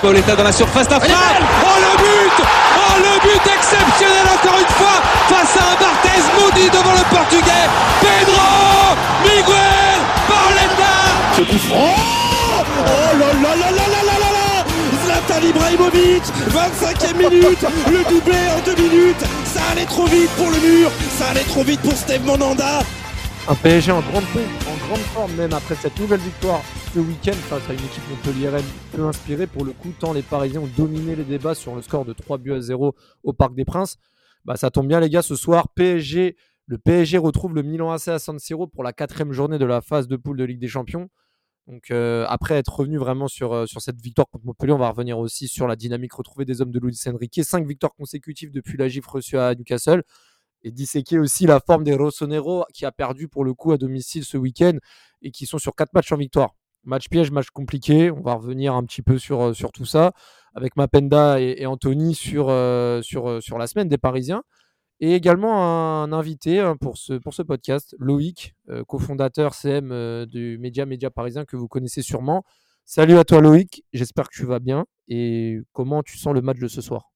Pauletta dans la surface d'affaire. Oh le but. Oh le but exceptionnel encore une fois face à un Barthez maudit devant le portugais. Pedro Miguel Pauletta Ce coup Oh Oh là là là là là là là là Zlatan Ibrahimovic 25e minute. Le doublé en deux minutes allait trop vite pour le mur Ça allait trop vite pour Steve Monanda un PSG en grande forme, en grande forme même après cette nouvelle victoire ce week-end face à une équipe montpelliéraine peu inspirée pour le coup, tant les Parisiens ont dominé les débats sur le score de 3 buts à 0 au Parc des Princes. Bah, ça tombe bien les gars, ce soir, PSG, le PSG retrouve le Milan AC à San Siro pour la quatrième journée de la phase de poule de Ligue des Champions. Donc euh, après être revenu vraiment sur, euh, sur cette victoire contre Montpellier, on va revenir aussi sur la dynamique retrouvée des hommes de Luis Enrique. Cinq victoires consécutives depuis la gifle reçue à Newcastle et disséquer aussi la forme des Rossonero qui a perdu pour le coup à domicile ce week-end et qui sont sur quatre matchs en victoire. Match piège, match compliqué. On va revenir un petit peu sur, euh, sur tout ça avec Mapenda et, Anthony sur, sur, sur la semaine des Parisiens. Et également un invité hein, pour ce, pour ce podcast, Loïc, cofondateur CM du Média Média Parisien que vous connaissez sûrement. Salut à toi Loïc, j'espère que tu vas bien et comment tu sens le match de ce soir?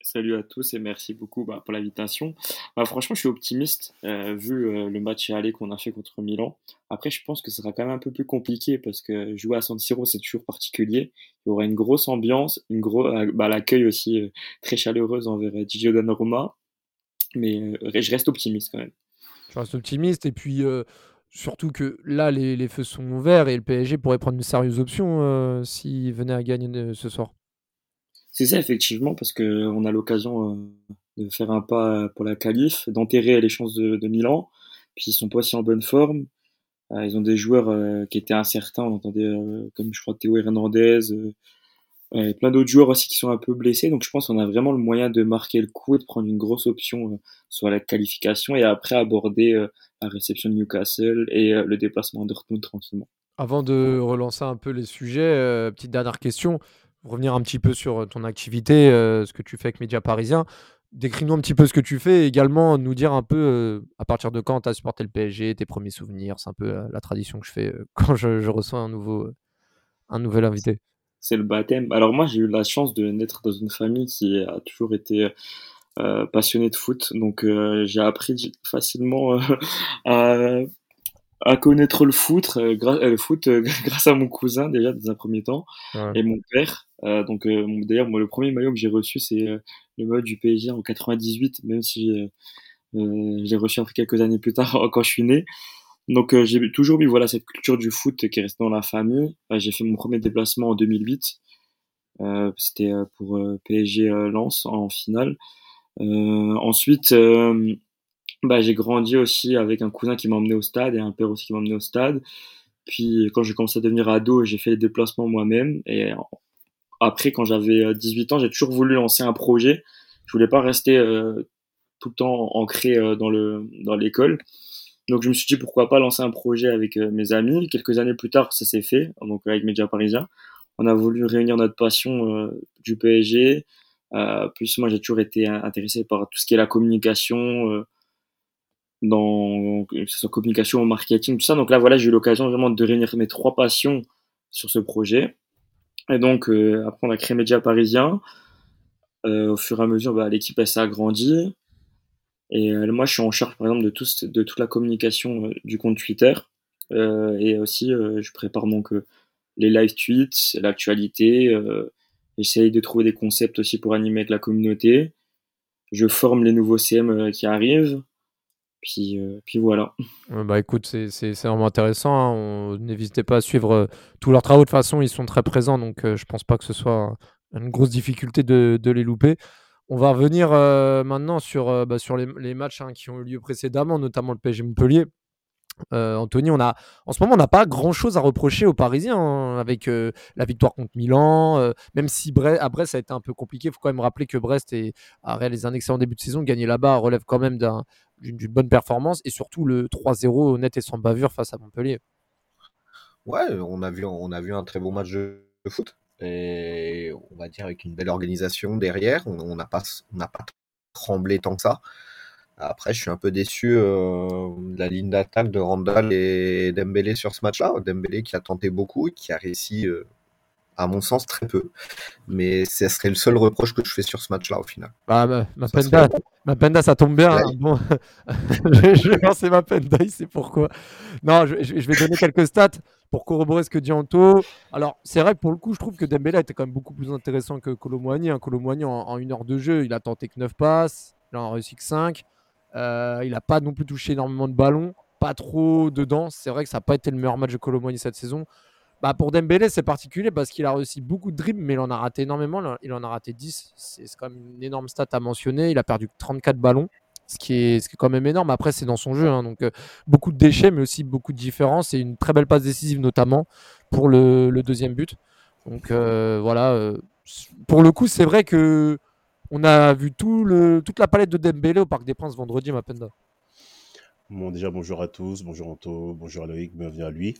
Salut à tous et merci beaucoup bah, pour l'invitation. Bah, franchement, je suis optimiste euh, vu euh, le match aller qu'on a fait contre Milan. Après, je pense que ce sera quand même un peu plus compliqué parce que jouer à San Siro, c'est toujours particulier. Il y aura une grosse ambiance, une gros, euh, bah, l'accueil aussi très chaleureuse envers Gigi Donnarumma. Mais je reste optimiste quand même. Je reste optimiste et puis surtout que là, les, les, feux sont ouverts et le PSG pourrait prendre une sérieuse option s'il venait à gagner ce soir. C'est ça, effectivement, parce qu'on a l'occasion euh, de faire un pas pour la qualif, d'enterrer les chances de, Milan. Puis ils sont pas aussi en bonne forme. Euh, ils ont des joueurs euh, qui étaient incertains. On entendait, comme je crois, Théo Hernandez, et plein d'autres joueurs aussi qui sont un peu blessés. Donc je pense qu'on a vraiment le moyen de marquer le coup et de prendre une grosse option sur la qualification et après aborder la réception de Newcastle et le déplacement de Dortmund tranquillement. Avant de relancer un peu les sujets, petite dernière question revenir un petit peu sur euh, ton activité, euh, ce que tu fais avec Média Parisien. Décris-nous un petit peu ce que tu fais et également nous dire un peu euh, à partir de quand tu as supporté le PSG, tes premiers souvenirs. C'est un peu la, tradition que je fais quand je, reçois un, nouveau, un nouvel invité. C'est le baptême. Alors moi j'ai eu la chance de naître dans une famille qui a toujours été passionnée de foot. Donc j'ai appris facilement à à connaître le foot, euh, euh, le foot euh, grâce à mon cousin déjà dans un premier temps et mon père. donc d'ailleurs moi le premier maillot que j'ai reçu c'est le maillot du PSG en 98, même si j'ai reçu après quelques années plus tard quand je suis né. Donc j'ai toujours vu voilà cette culture du foot qui est restée dans la famille. j'ai fait mon premier déplacement en 2008. C'était pour PSG Lens en finale. ensuite bah, j'ai grandi aussi avec un cousin qui m'a emmené au stade et un père aussi qui m'a emmené au stade. Puis quand j'ai commencé à devenir ado, j'ai fait les déplacements moi-même. Et après, quand j'avais 18 euh, ans, j'ai toujours voulu lancer un projet. Je voulais pas rester euh, tout le temps ancré euh, dans le dans l'école. Donc je me suis dit pourquoi pas lancer un projet avec mes amis. Quelques années plus tard, ça s'est fait. Donc avec Média Parisien, on a voulu réunir notre passion du PSG. plus moi, j'ai toujours été intéressé par tout ce qui est la communication dans que communication, marketing, tout ça. Donc là, voilà, j'ai eu l'occasion vraiment de réunir mes trois passions sur ce projet. Et donc, euh, après, on a créé Média Parisien. Euh, au fur et à mesure, bah, l'équipe s'est agrandie. Et euh, moi, je suis en charge, par exemple, de, tout, de toute la communication du compte Twitter. et aussi, je prépare donc les live tweets, l'actualité. J'essaye de trouver des concepts aussi pour animer avec la communauté. Je forme les nouveaux CM qui arrivent. Puis, euh, puis voilà. bah écoute, c'est vraiment intéressant. Hein. N'hésitez pas à suivre euh, tous leurs travaux. De toute façon, ils sont très présents, donc euh, je pense pas que ce soit une grosse difficulté de, de les louper. On va revenir maintenant sur, bah, sur les, matchs hein, qui ont eu lieu précédemment, notamment le PSG Montpellier. Euh, Anthony, en ce moment, on n'a pas grand-chose à reprocher aux Parisiens hein, avec euh, la victoire contre Milan. Euh, même si Brest, à Brest, ça a été un peu compliqué, il faut quand même rappeler que Brest est, a réalisé un excellent début de saison. Gagner là-bas relève quand même d'une bonne performance et surtout le 3-0 net et sans bavure face à Montpellier. Ouais, on a vu, on a vu un très bon match de foot on va dire avec une belle organisation derrière. On n'a pas tremblé tant que ça. Après, je suis un peu déçu euh, de la ligne d'attaque de Randall et Dembélé sur ce match-là. Dembélé qui a tenté beaucoup et qui a réussi, euh, à mon sens, très peu. Mais ce serait le seul reproche que je fais sur ce match-là au final. Bah, ma, ma penda, serait- ma penda, ça tombe bien. Ouais. hein. Bon, je, vais lancer ma penda, il sait pourquoi? Non, je, je- je vais donner quelques stats pour corroborer ce que dit Anto. Alors, c'est vrai que pour le coup, je trouve que Dembélé était quand même beaucoup plus intéressant que Colomboigny. Hein. Colomboigny, en, en une heure de jeu, il a tenté que 9 passes, il en a réussi que 5. Euh, il n'a pas non plus touché énormément de ballons, pas trop dedans. C'est vrai que ça n'a pas été le meilleur match de Colomboigny cette saison. Bah, pour Dembélé, c'est particulier parce qu'il a réussi beaucoup de dribbles, mais il en a raté énormément. Il en- a raté 10. C'est quand même une énorme stat à mentionner. Il a perdu 34 ballons, ce qui est, ce qui est quand même énorme. Après, c'est dans son jeu. hein. donc, euh, beaucoup de déchets, mais aussi beaucoup de différences et une très belle passe décisive, notamment pour le, deuxième but. Donc, euh, voilà. euh, pour le coup, c'est vrai que on a vu tout le, toute la palette de Dembélé au Parc des Princes vendredi, ma penda. Bon, déjà, bonjour à tous, bonjour Anto, bonjour à Loïc, bienvenue à lui.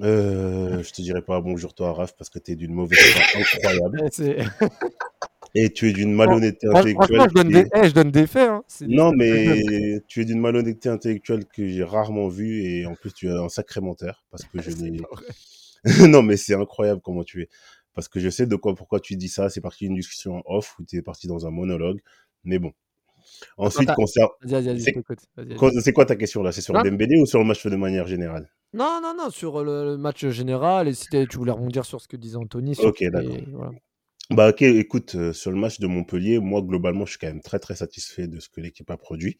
Euh, je te dirais pas bonjour toi, Raph, parce que tu es d'une mauvaise foi incroyable. Eh, Et tu es d'une malhonnêteté intellectuelle. je donne, qui des, est- eh, je donne des faits. hein. Non, mais tu es d'une malhonnêteté intellectuelle que j'ai rarement vue et en plus tu es un sacré menteur parce que je non, mais c'est incroyable comment tu es. Parce que je sais de quoi, pourquoi tu dis ça. C'est parti d'une discussion off où tu es parti dans un monologue. Mais bon. Ensuite, concernant. C'est-. Quoi- ta question là? C'est sur Non. Dembélé ou sur le match de manière générale? Non, non, non, sur le, le match général. Et si tu voulais rebondir sur ce que disait Anthony. sur Ok, d'accord. voilà. Bah ok, écoute, euh, sur le match de Montpellier, moi globalement, je suis quand même très très satisfait de ce que l'équipe a produit.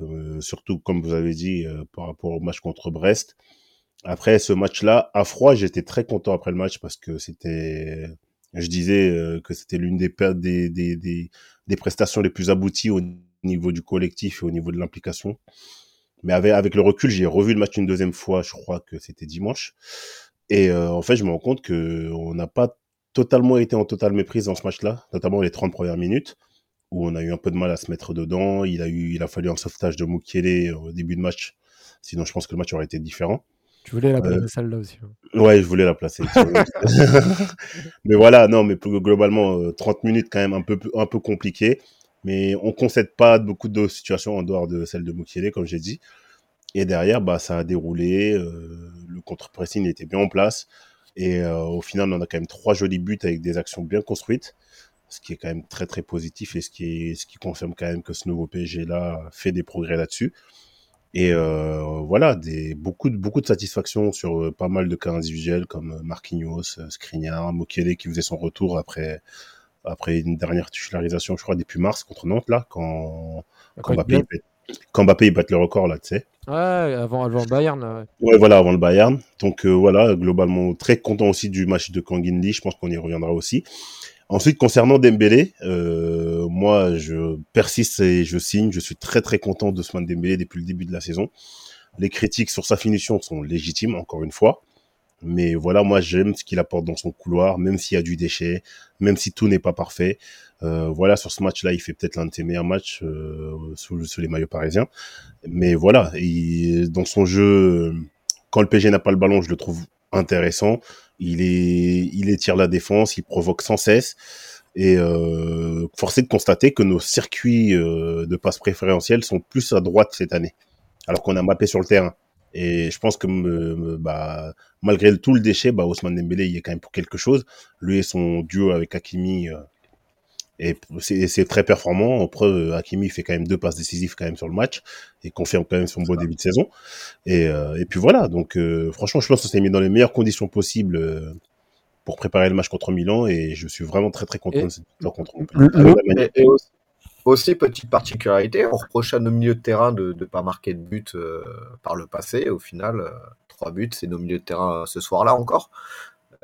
Euh, surtout, comme vous avez dit, euh, par rapport au match contre Brest. Après ce match-là, à froid, j'étais très content après le match parce que c'était, je disais que c'était l'une des, per- des, des, des, des prestations les plus abouties au niveau du collectif et au niveau de l'implication. Mais avec, avec le recul, j'ai revu le match une deuxième fois, je crois que c'était dimanche. Et euh, en fait, je me rends compte que on n'a pas totalement été en totale méprise dans ce match-là, notamment les 30 premières minutes, où on a eu un peu de mal à se mettre dedans. Il a, eu, il a fallu un sauvetage de Mukiele au début de match. Sinon, je pense que le match aurait été différent. Tu voulais la Euh, placer celle-là aussi. hein. Ouais, je voulais la placer. mais voilà, non, mais globalement, euh, 30 minutes quand même un peu, un peu compliqué. Mais on concède pas beaucoup de situations en dehors de celle de Mukiele, comme j'ai dit. Et derrière, bah, ça a déroulé. euh, le contre-pressing était bien en place. Et euh, au final, on a quand même trois jolis buts avec des actions bien construites. Ce qui est quand même très, très positif et ce qui, ce qui confirme quand même que ce nouveau PSG-là fait des progrès là-dessus. Et euh, voilà, des, beaucoup, de, beaucoup de satisfaction sur pas mal de cas individuels comme Marquinhos, Skriniar, Mokele qui faisait son retour après, après une dernière titularisation, je crois, depuis mars contre Nantes, là, quand, quand, Mbappé, quand Mbappé il bat le record, là, tu sais. Ouais, avant, avant le Bayern. là, ouais. Ouais, voilà, avant le Bayern. Donc euh, voilà, globalement très content aussi du match de Kanginli. Je pense qu'on y reviendra aussi. Ensuite, concernant Dembélé, euh, moi, je persiste et je signe. Je suis très très content de Ousmane Dembélé depuis le début de la saison. Les critiques sur sa finition sont légitimes, encore une fois. Mais voilà, moi, j'aime ce qu'il apporte dans son couloir, même s'il y a du déchet, même si tout n'est pas parfait. Euh, voilà, sur ce match-là, il fait peut-être l'un de ses meilleurs matchs euh, sous, les maillots parisiens. Mais voilà, il, dans son jeu, quand le PSG n'a pas le ballon, je le trouve intéressant. Il est, il étire la défense, il provoque sans cesse. Et euh, force est de constater que nos circuits euh, de passe préférentiels sont plus à droite cette année, alors qu'on a mappé sur le terrain. Et je pense que me- me- bah, malgré tout le déchet, bah, Ousmane Dembélé il est quand même pour quelque chose. Lui et son duo avec Hakimi, euh, et c'est très performant. Euh, Hakimi fait quand même deux passes décisives quand même sur le match et confirme quand même son beau début de saison. Et, euh, et puis voilà. Donc euh, franchement, je pense qu'on s'est mis dans les meilleures conditions possibles euh, pour préparer le match contre Milan et je suis vraiment très très content Et- de cette victoire contre Et, et aussi, aussi, petite particularité, on reprochait à nos milieux de terrain de ne pas marquer de but euh, par le passé. Au final, euh, trois buts, c'est nos milieux de terrain euh, ce soir-là encore.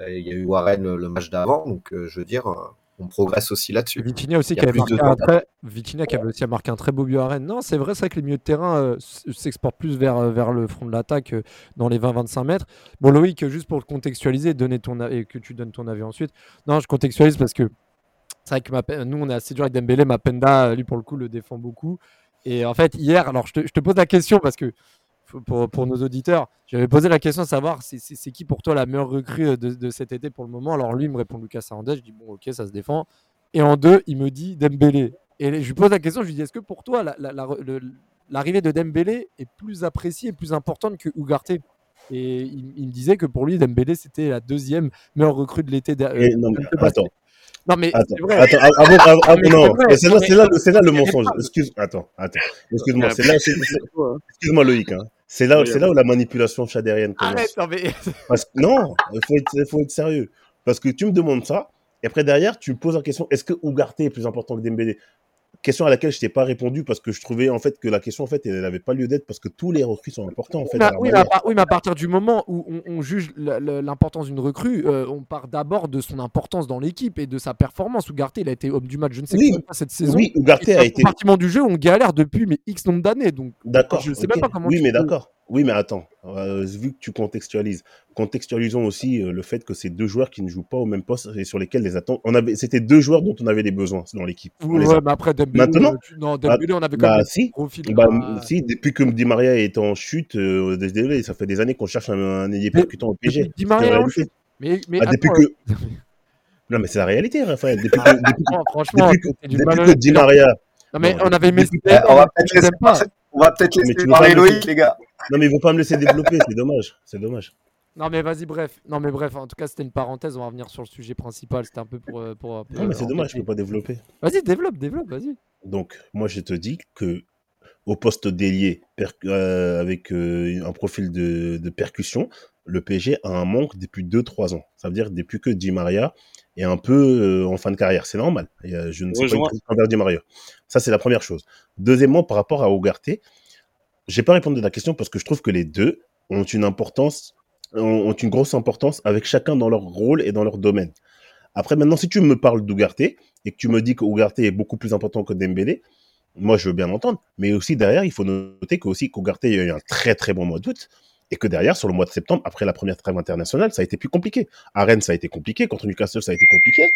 Et Il y a eu Warren le match d'avant, donc je veux dire, on progresse aussi là-dessus. Vitinha aussi qui a avait marqué un très, Vitinha qui avait aussi marqué un très beau but à Rennes. Non, c'est vrai, c'est vrai que les milieux de terrain euh, s'exportent plus vers, vers le front de l'attaque euh, dans les 20-25 mètres. Bon, Loïc, juste pour le contextualiser, donner ton a- et que tu donnes ton avis ensuite. Non, je contextualise parce que c'est vrai que nous, on est assez dur avec Dembélé. Mapenda, lui, pour le coup, le défend beaucoup. Et en fait, hier, alors je te, je te pose la question parce que pour, pour nos auditeurs, j'avais posé la question de savoir c'est qui pour toi la meilleure recrue euh, de, de cet été pour le moment? Alors lui, il me répond Lucas Hernandez. Je dis bon, ok, ça se défend. Et en deux, il me dit Dembélé. Et je lui pose la question, je lui dis est-ce que pour toi, l'arrivée de Dembélé est plus appréciée et plus importante que Ougarté Et il, me disait que pour lui, Dembélé, c'était la deuxième meilleure recrue de l'été. Euh, non, mais attends. Non, mais attends, vrai. attends, avant, avant, avant non, c'est là, c'est là, c'est là le mensonge. Excuse, attends, attends, excuse-moi, c'est là, excuse-moi Loïc, hein. C'est là, c'est là où la manipulation chadérienne commence. Arrête, non, mais... Parce que, non, il faut être, faut être sérieux. Parce que tu me demandes ça, et après derrière, tu me poses la question, est-ce que Ougarté est plus important que Dembélé? Question à laquelle je t'ai pas répondu parce que je trouvais en fait que la question en fait elle n'avait pas lieu d'être parce que tous les recrues sont importants en fait. oui, mais à, partir du moment où on, juge l'importance d'une recrue, euh, on part d'abord de son importance dans l'équipe et de sa performance. Ougarté, il a été homme du match, je ne sais oui, pas cette saison. Oui, Ougarté a été. Compartiment du jeu, on galère depuis mais X nombre d'années, donc. D'accord. Je sais même pas comment. Oui, mais d'accord. Oui, mais attends, euh, vu que tu contextualises, contextualisons aussi euh, le fait que c'est deux joueurs qui ne jouent pas au même poste et sur lesquels les attentes. On avait, c'était deux joueurs dont on avait des besoins dans l'équipe. Oui, mais après Dembélé, maintenant, euh, non, Dembélé, on avait quand bah, même si, profil. Bah, si, depuis que Di Maria est en chute, euh, ça fait des années qu'on cherche un, un ailier percutant au PG. Di Maria en chute. Mais, mais bah, depuis que... Non, mais c'est la réalité, Raphaël. Depuis que, depuis, franchement, depuis que, depuis que Di Maria. Non, mais on avait Messi. On va peut-être on va peut-être laisser parler Loïc, les gars. Non, mais il ne veut pas me laisser développer, c'est dommage. C'est dommage. Non, mais vas-y, bref. Non, mais bref, en tout cas, c'était une parenthèse. On va revenir sur le sujet principal. C'était un peu pour. Euh, pour, non, mais c'est dommage, je ne peux pas développer. Vas-y, développe, développe, vas-y. Donc, moi, je te dis que au poste d'ailier euh, avec euh, un profil de, de, percussion, le PSG a un manque depuis 2-3 ans. Ça veut dire depuis que Di Maria est un peu en fin de carrière. C'est normal. je ne sais pas envers Di Maria. Ça, c'est la première chose. Deuxièmement, par rapport à Ougarté, j'ai pas répondu à la question parce que je trouve que les deux ont une importance, ont une grosse importance avec chacun dans leur rôle et dans leur domaine. Après, maintenant, si tu me parles d'Ougarté et que tu me dis que Ougarté est beaucoup plus important que Dembélé, moi, je veux bien l'entendre. Mais aussi, derrière, il faut noter qu'Ougarté a eu un très, très bon mois d'août. Et que derrière, sur le mois de septembre, après la première trêve internationale, ça a été plus compliqué. À Rennes, ça a été compliqué. Contre Newcastle, ça a été compliqué.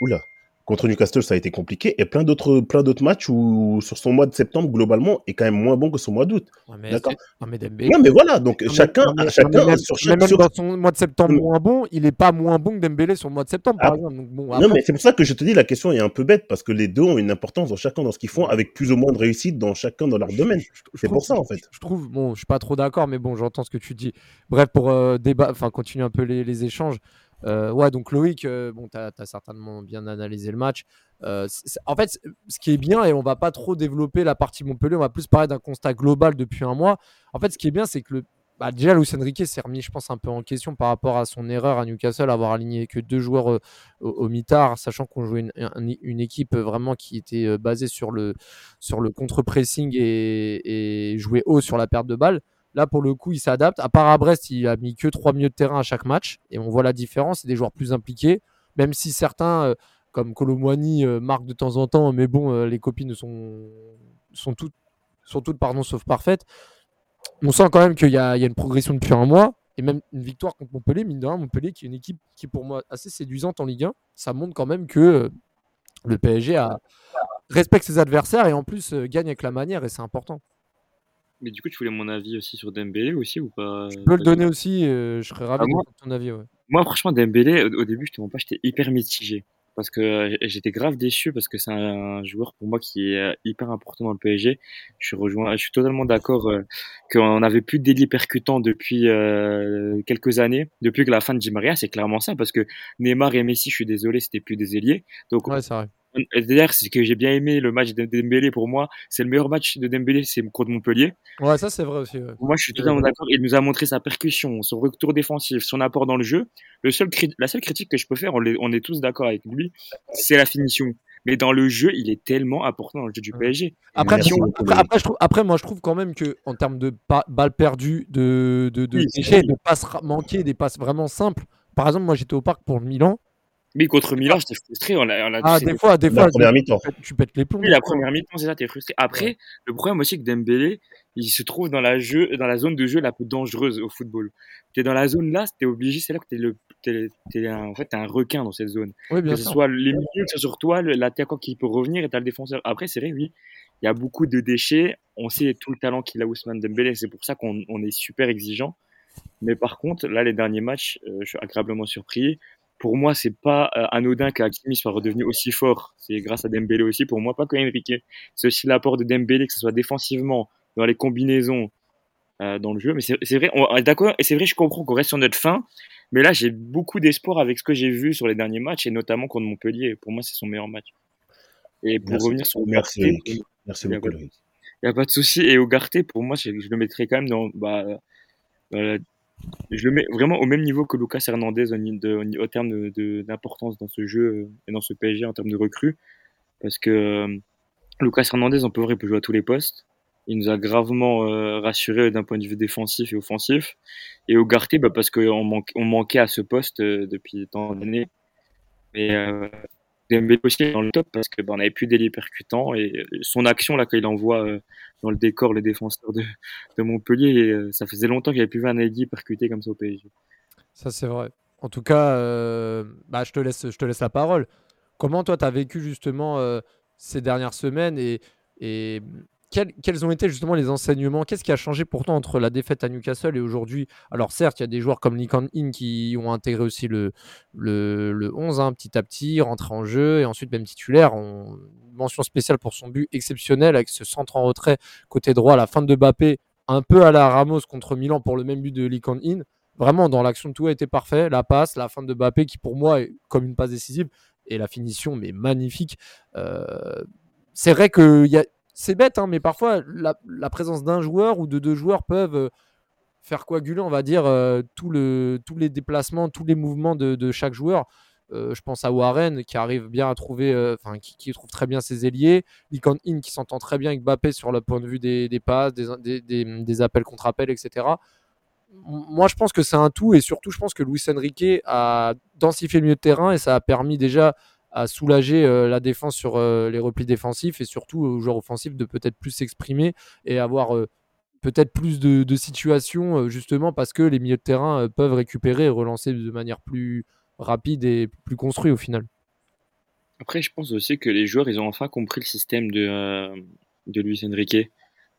Oula. Contre Newcastle, ça a été compliqué. Et plein d'autres, plein d'autres matchs où, sur son mois de septembre, globalement, est quand même moins bon que son mois d'août. D'accord non, mais, mais voilà. Donc, chacun, chacun même, sur chaque, même dans son mois de septembre moins bon, il n'est pas moins bon que Dembélé sur le mois de septembre, par ah. exemple. Donc, bon, Non, mais c'est pour ça que je te dis, la question est un peu bête, parce que les deux ont une importance dans chacun dans ce qu'ils font, avec plus ou moins de réussite dans chacun dans leur domaine. C'est pour ça, en fait. Je trouve, bon, je suis pas trop d'accord, mais bon, j'entends ce que tu dis. Bref, pour euh, débat, enfin, continuer un peu les, les échanges. Euh, ouais, donc Loïc, euh, bon, tu as, certainement bien analysé le match. Euh, en fait, ce qui est bien, et on va pas trop développer la partie Montpellier, on va plus parler d'un constat global depuis un mois. En fait, ce qui est bien, c'est que le, bah, déjà, Luis Enrique s'est remis, je pense, un peu en question par rapport à son erreur à Newcastle, avoir aligné que deux joueurs au, mitard, sachant qu'on jouait une, équipe vraiment qui était basée sur le, sur le contre-pressing et, et jouait haut sur la perte de balles. Là, pour le coup, il s'adapte. À part à Brest, il a mis que trois milieux de terrain à chaque match. Et on voit la différence. C'est des joueurs plus impliqués. Même si certains, euh, comme Colomwani, euh, marquent de temps en temps. Mais bon, euh, les copines sont, sont, toutes, sont toutes pardon, sauf parfaites. On sent quand même qu'il y, a une progression depuis un mois. Et même une victoire contre Montpellier, mine de rien, Montpellier qui est une équipe qui est pour moi assez séduisante en Ligue 1. Ça montre quand même que le PSG respecte ses adversaires et en plus gagne avec la manière. Et c'est important. Mais du coup, tu voulais mon avis aussi sur Dembélé aussi ou pas? Je peux le donner aussi, euh, je serais ravi ah, de ton avis. Ouais. Moi, franchement, Dembélé, au, début, je te mens pas, j'étais hyper mitigé. Parce que euh, j'étais grave déçu parce que c'est un, joueur pour moi qui est euh, hyper important dans le PSG. Je suis rejoint, je suis totalement d'accord qu'on n'avait plus délit percutant depuis quelques années, depuis que la fin de Di Maria, c'est clairement ça. Parce que Neymar et Messi, je suis désolé, c'était plus des ailiers. Donc, ouais, c'est vrai. D'ailleurs, c'est que j'ai bien aimé le match de Dembélé pour moi. C'est le meilleur match de Dembélé, c'est contre Montpellier. Ouais, ça c'est vrai aussi. Moi, je suis totalement d'accord. Il nous a montré sa percussion, son retour défensif, son apport dans le jeu. Le seul la seule critique que je peux faire, on, on est tous d'accord avec lui, c'est la finition. Mais dans le jeu, il est tellement important dans le jeu du PSG. Après, après, moi, je trouve quand même que en termes de balles perdues, de, de, de, de passes manquées, des passes vraiment simples. Par exemple, moi, j'étais au parc pour le Milan. Mais contre Milan, j'étais frustré. On a, ah, des fois, des fois. La première mi-temps. Tu pètes les plombs. Oui, la première mi-temps, c'est ça, t'es frustré. Après, le problème aussi que Dembélé, il se trouve dans la, jeu, dans la zone de jeu la plus dangereuse au football. T'es dans la zone là, t'es obligé, c'est là que t'es le, t'es, un, en fait, t'es un requin dans cette zone. Oui, bien que ce soit les milieux, que ce soit sur toi, l'attaquant qui peut revenir et t'as le défenseur. Après, c'est vrai, oui, il y a beaucoup de déchets. On sait tout le talent qu'il a Ousmane Dembélé. C'est pour ça qu'on on est super exigeant. Mais par contre, là, les derniers matchs, euh, je suis agréablement surpris pour moi, c'est pas euh, anodin qu'Hakimi soit redevenu aussi fort. C'est grâce à Dembélé aussi, pour moi, pas que Enrique. C'est aussi l'apport de Dembélé, que ce soit défensivement, dans les combinaisons, euh, dans le jeu. Mais c'est vrai, on est d'accord, et c'est vrai, je comprends qu'on reste sur notre fin. Mais là, j'ai beaucoup d'espoir avec ce que j'ai vu sur les derniers matchs, et notamment contre Montpellier. Pour moi, c'est son meilleur match. Et pour revenir sur Merci, Merci beaucoup, Il n'y a pas de souci. Et Ougarté, pour moi, je, le mettrais quand même dans. Bah, euh, je le mets vraiment au même niveau que Lucas Hernandez au, terme d'importance de, dans ce jeu euh, et dans ce PSG en termes de recrues. Parce que euh, Lucas Hernandez, en pauvre, il peut jouer à tous les postes. Il nous a gravement euh, rassuré d'un point de vue défensif et offensif. Et Ougarté, bah, parce qu'on on manquait à ce poste depuis tant d'années. Mais Dembélé aussi dans le top parce que ben, on avait plus des percutants et son action là quand il envoie euh, dans le décor les défenseurs de, Montpellier, euh, ça faisait longtemps qu'il n'y avait plus vu un Aiguille percuté comme ça au PSG. Ça c'est vrai. En tout cas, euh, bah, je, te laisse, je te laisse la parole. Comment toi tu as vécu justement ces dernières semaines et quels, ont été justement les enseignements? Qu'est-ce qui a changé pourtant entre la défaite à Newcastle et aujourd'hui? Alors certes, il y a des joueurs comme Lincoln In qui ont intégré aussi le, le, 11 hein, petit à petit, rentré en jeu et ensuite même titulaire. On... Mention spéciale pour son but exceptionnel avec ce centre en retrait côté droit à la fin de Bappé, un peu à la Ramos contre Milan pour le même but de Lincoln In. Vraiment, dans l'action, tout a été parfait. La passe, la fin de Bappé qui pour moi est comme une passe décisive et la finition, mais magnifique. Euh, c'est vrai qu'il y a c'est bête, hein, mais parfois la, présence d'un joueur ou de deux joueurs peuvent euh, faire coaguler, on va dire, euh, tous les déplacements, tous les mouvements de, chaque joueur. Euh, je pense à Warren qui arrive bien à trouver, enfin qui, trouve très bien ses ailiers, Likon In qui s'entend très bien avec Bappé sur le point de vue des, passes, des, des appels contre appels, etc. Moi, je pense que c'est un tout et surtout, je pense que Luis Enrique a densifié le milieu de terrain et ça a permis déjà à soulager euh, la défense sur euh, les replis défensifs et surtout aux joueurs offensifs de peut-être plus s'exprimer et avoir euh, peut-être plus de, situations justement parce que les milieux de terrain peuvent récupérer et relancer de manière plus rapide et plus construite au final. Après, je pense aussi que les joueurs, ils ont enfin compris le système de, de Luis Enrique.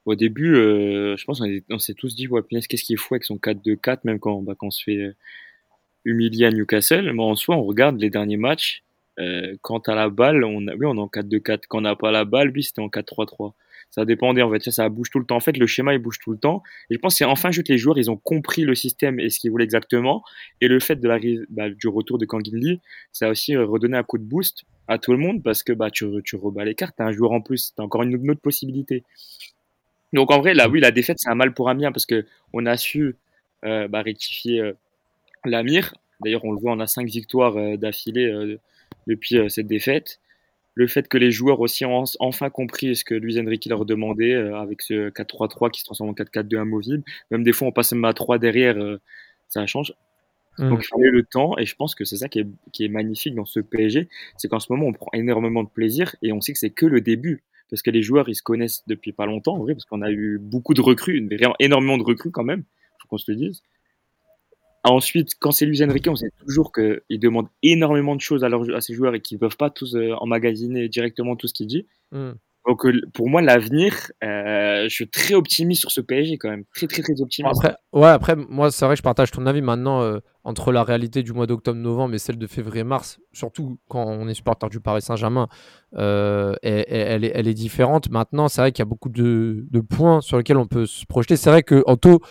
Au début, je pense qu'on s'est tous dit, ouais, qu'est-ce qu'il faut avec son 4-2-4, même quand, bah, quand on se fait humilier à Newcastle. Mais en soi, on regarde les derniers matchs, euh, quant à la balle, on a, oui, on est en 4-2-4. Quand on n'a pas la balle, lui, c'était en 4-3-3. Ça dépendait, en fait. Ça, bouge tout le temps. En fait, le schéma, il bouge tout le temps. Et je pense que enfin juste les joueurs, ils ont compris le système et ce qu'ils voulaient exactement. Et le fait de la, bah, du retour de Kangin ça a aussi redonné un coup de boost à tout le monde parce que bah, tu, tu rebats les cartes. T'as un joueur en plus. T'as encore une, autre possibilité. Donc, en vrai, là, oui, la défaite, c'est un mal pour Amiens parce que on a su euh, bah, rectifier euh, l'Amir. D'ailleurs, on le voit, on a cinq victoires euh, d'affilée euh, depuis euh, cette défaite. Le fait que les joueurs aussi ont enfin compris ce que Luis Enrique leur demandait euh, avec ce 4-3-3 qui se transforme en 4-4-2 amovible. Même des fois, on passe même à 3 derrière, euh, ça change. Mm. Donc il fallait le temps et je pense que c'est ça qui est, qui est, magnifique dans ce PSG, c'est qu'en ce moment on prend énormément de plaisir et on sait que c'est que le début parce que les joueurs ils se connaissent depuis pas longtemps en vrai parce qu'on a eu beaucoup de recrues, énormément de recrues quand même, faut qu'on se le dise. Ensuite, quand c'est Luis Enrique, on sait toujours qu'il demande énormément de choses à, à ses joueurs et qu'ils ne peuvent pas tous euh, emmagasiner directement tout ce qu'il dit. Hmm. Donc, euh, pour moi, l'avenir, euh, je suis très optimiste sur ce PSG quand même. Très, très, très optimiste. Après, ouais, après moi, c'est vrai que je partage ton avis maintenant entre la réalité du mois d'octobre-novembre et celle de février-mars, surtout quand on est supporter du Paris Saint-Germain, elle, elle, est, elle, est, différente. Maintenant, c'est vrai qu'il y a beaucoup de, de, points sur lesquels on peut se projeter. C'est vrai que taux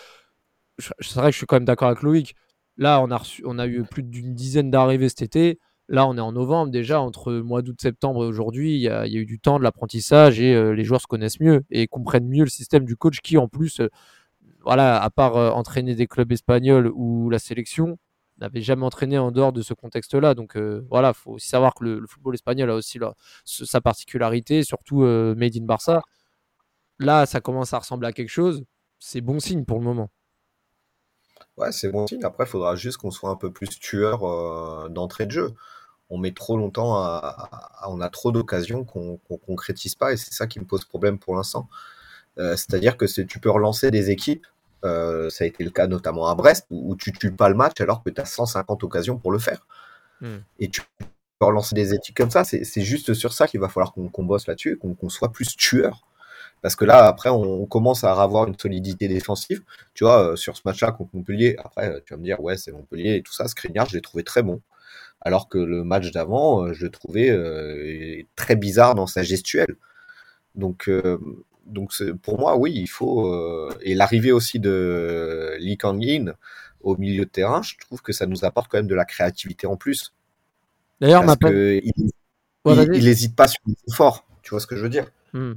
c'est vrai que je suis quand même d'accord avec Loïc. Là, on a, eu plus d'une dizaine d'arrivées cet été. Là, on est en novembre déjà. Entre mois d'août, septembre et aujourd'hui, il y, a eu du temps, de l'apprentissage et euh, les joueurs se connaissent mieux et comprennent mieux le système du coach qui, en plus, euh, voilà, à part euh, entraîner des clubs espagnols ou la sélection, n'avait jamais entraîné en dehors de ce contexte-là. Donc voilà, il faut aussi savoir que le, football espagnol a aussi sa particularité, surtout Made in Barça. Là, ça commence à ressembler à quelque chose. C'est bon signe pour le moment. Ouais, c'est bon signe. Après, il faudra juste qu'on soit un peu plus tueur euh, d'entrée de jeu. On met trop longtemps à, on a trop d'occasions qu'on ne concrétise pas et c'est ça qui me pose problème pour l'instant. Euh, c'est-à-dire que tu peux relancer des équipes, euh, ça a été le cas notamment à Brest, où, tu tues pas le match alors que tu as 150 occasions pour le faire. Hmm. Et tu peux relancer des équipes comme ça, c'est juste sur ça qu'il va falloir qu'on bosse là-dessus, qu'on soit plus tueur parce que là, après, on, commence à avoir une solidité défensive. Tu vois, euh, sur ce match-là contre Montpellier, après, tu vas me dire, ouais, c'est Montpellier et tout ça. Skriniar, je l'ai trouvé très bon. alors que le match d'avant, euh, je le trouvais euh, très bizarre dans sa gestuelle. Donc, euh, donc pour moi, oui, il faut. et l'arrivée aussi de Lee Kang-in au milieu de terrain, je trouve que ça nous apporte quand même de la créativité en plus. D'ailleurs, ma il, il, hésite pas sur le fort. Tu vois ce que je veux dire hmm.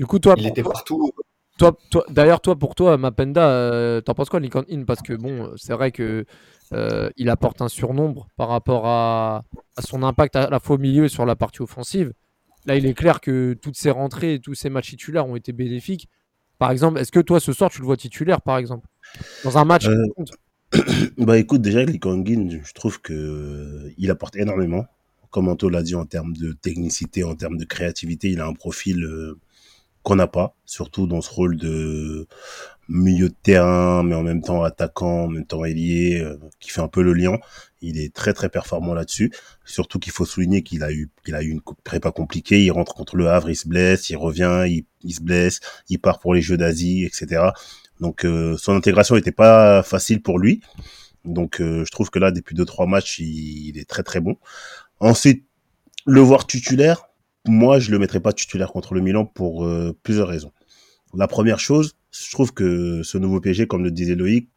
Du coup, toi, il était partout. Toi, toi, D'ailleurs, toi, pour toi, Mapenda, t'en penses quoi, Lee Kang-in Parce que bon, c'est vrai que euh, il apporte un surnombre par rapport à, son impact à la fois au milieu et sur la partie offensive. Là, il est clair que toutes ces rentrées et tous ces matchs titulaires ont été bénéfiques. Par exemple, est-ce que toi, ce soir, tu le vois titulaire, par exemple? Dans un match euh, Bah écoute, déjà, Lee Kangin, je trouve que euh, il apporte énormément. Comme Anto l'a dit, en termes de technicité, en termes de créativité, il a un profil qu'on n'a pas, surtout dans ce rôle de milieu de terrain, mais en même temps attaquant, en même temps ailier, euh, qui fait un peu le lien. Il est très très performant là-dessus. Surtout qu'il faut souligner qu'il a eu qu'il a eu une prépa compliquée. Il rentre contre le Havre, il se blesse, il revient, il, se blesse, il part pour les Jeux d'Asie, etc. Donc euh, son intégration n'était pas facile pour lui. Donc euh, je trouve que là, depuis deux trois matchs, il, il est très très bon. Ensuite, le voir titulaire, moi je le mettrais pas titulaire contre le Milan pour plusieurs raisons. La première chose, je trouve que ce nouveau PSG, comme le disait Loïc,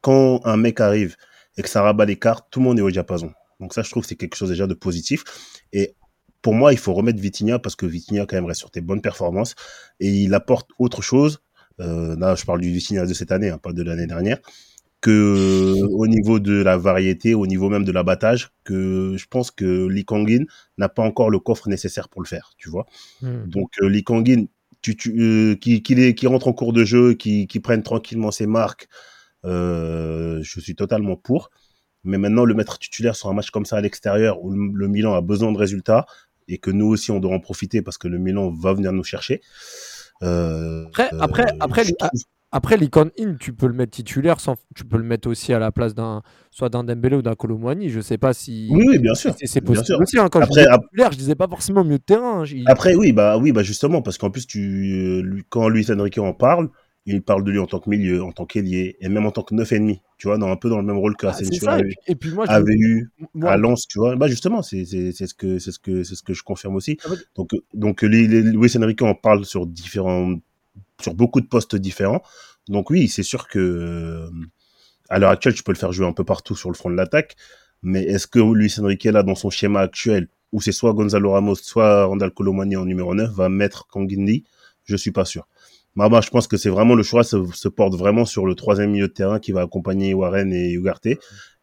quand un mec arrive et que ça rabat les cartes, tout le monde est au diapason. Donc ça, je trouve que c'est quelque chose déjà de positif. Et pour moi, il faut remettre Vitinha parce que Vitinha quand même reste sur tes bonnes performances et il apporte autre chose. Euh, là, je parle du Vitinha de cette année, hein, pas de l'année dernière. Que euh, au niveau de la variété, au niveau même de l'abattage, que je pense que Lee Kangin n'a pas encore le coffre nécessaire pour le faire, tu vois. Hmm. Donc euh, Lee Kangin, tu, qui, qui, qui, rentre en cours de jeu, qui, qui prenne tranquillement ses marques, euh, je suis totalement pour. Mais maintenant, le mettre titulaire sur un match comme ça à l'extérieur, où le, Milan a besoin de résultats, et que nous aussi, on doit en profiter parce que le Milan va venir nous chercher. Euh, après, après, après, après, l'icône in, tu peux le mettre titulaire, sans, tu peux le mettre aussi à la place d'un, soit d'un Dembélé ou d'un Colomboigny. Je sais pas si. Oui, bien sûr. C'est possible aussi. Hein, quand après, je disais titulaire, je disais pas forcément mieux de terrain. Hein, après, oui, bah, oui, bah, justement, parce qu'en plus, tu, quand Luis Enrique en parle, il parle de lui en tant que milieu, en tant qu'ailier, et même en tant que neuf ennemi, tu vois, dans, un peu dans le même rôle que ah, avait, et puis moi, avait eu à Lens, tu vois. Bah justement, c'est ce que c'est ce que c'est ce que je confirme aussi. Ah, donc donc les, les, Luis Enrique en parle sur différents sur beaucoup de postes différents. Donc oui, c'est sûr que euh, à l'heure actuelle, tu peux le faire jouer un peu partout sur le front de l'attaque. Mais est-ce que Luis Enrique, là, dans son schéma actuel, où c'est soit Gonzalo Ramos, soit Randall Colomani en numéro 9, va mettre Kangindi Je suis pas sûr. Moi, je pense que c'est vraiment le choix se, porte vraiment sur le troisième milieu de terrain qui va accompagner Warren et Ugarte.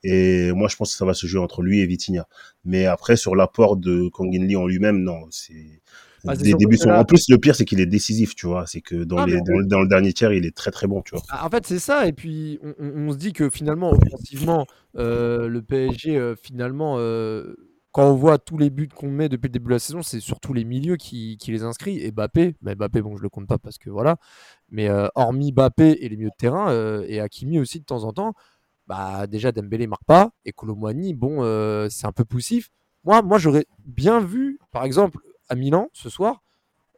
Et moi, je pense que ça va se jouer entre lui et Vitinha. Mais après, sur l'apport de Kangin en lui-même, non, c'est des débuts sont... En plus, le pire, c'est qu'il est décisif, tu vois. C'est que dans, les, dans, le dernier tiers, il est très très bon, tu vois. Ah, en fait, c'est ça. Et puis, on, se dit que finalement, offensivement, euh, le PSG, euh, finalement, euh, quand on voit tous les buts qu'on met depuis le début de la saison, c'est surtout les milieux qui, qui, les inscrit. Et Bappé, bah, Bappé, bon, je le compte pas parce que voilà. Mais hormis Bappé et les milieux de terrain, et Hakimi aussi de temps en temps, bah déjà Dembélé marque pas. Et Colomboigny, bon, c'est un peu poussif. Moi, moi j'aurais bien vu, par exemple, à Milan ce soir,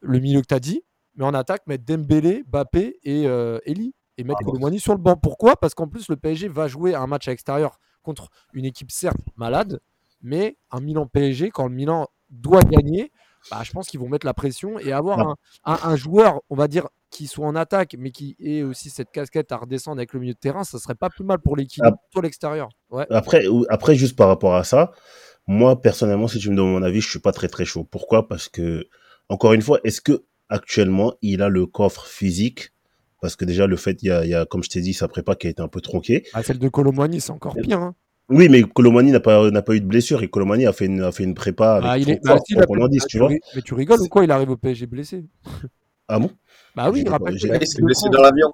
le milieu que tu as dit, mais en attaque, mettre Dembélé, Bappé et euh, Eli et mettre ah sur le banc. Pourquoi? Parce qu'en plus, le PSG va jouer un match à l'extérieur contre une équipe certes malade, mais un Milan PSG, quand le Milan doit gagner, bah, je pense qu'ils vont mettre la pression et avoir un, joueur, on va dire, qui soit en attaque, mais qui ait aussi cette casquette à redescendre avec le milieu de terrain, ça serait pas plus mal pour l'équipe, ah. sur l'extérieur. Après, après, juste par rapport à ça, moi, personnellement, si tu me donnes mon avis, je suis pas très très chaud. Pourquoi? Parce que, encore une fois, est-ce que actuellement il a le coffre physique? Parce que déjà, le fait, il y a, y a comme je t'ai dit, sa prépa qui a été un peu tronquée. Ah, celle de Colomani, c'est encore pire. Hein. Oui, mais Colomani n'a pas, n'a pas eu de blessure et Colomani a fait une, a fait une prépa avec ah, il est, bah, tu vois. Mais tu rigoles ou quoi Il arrive au PSG blessé? Ah bon? Bah oui, rappelle Il s'est blessé dans l'avion.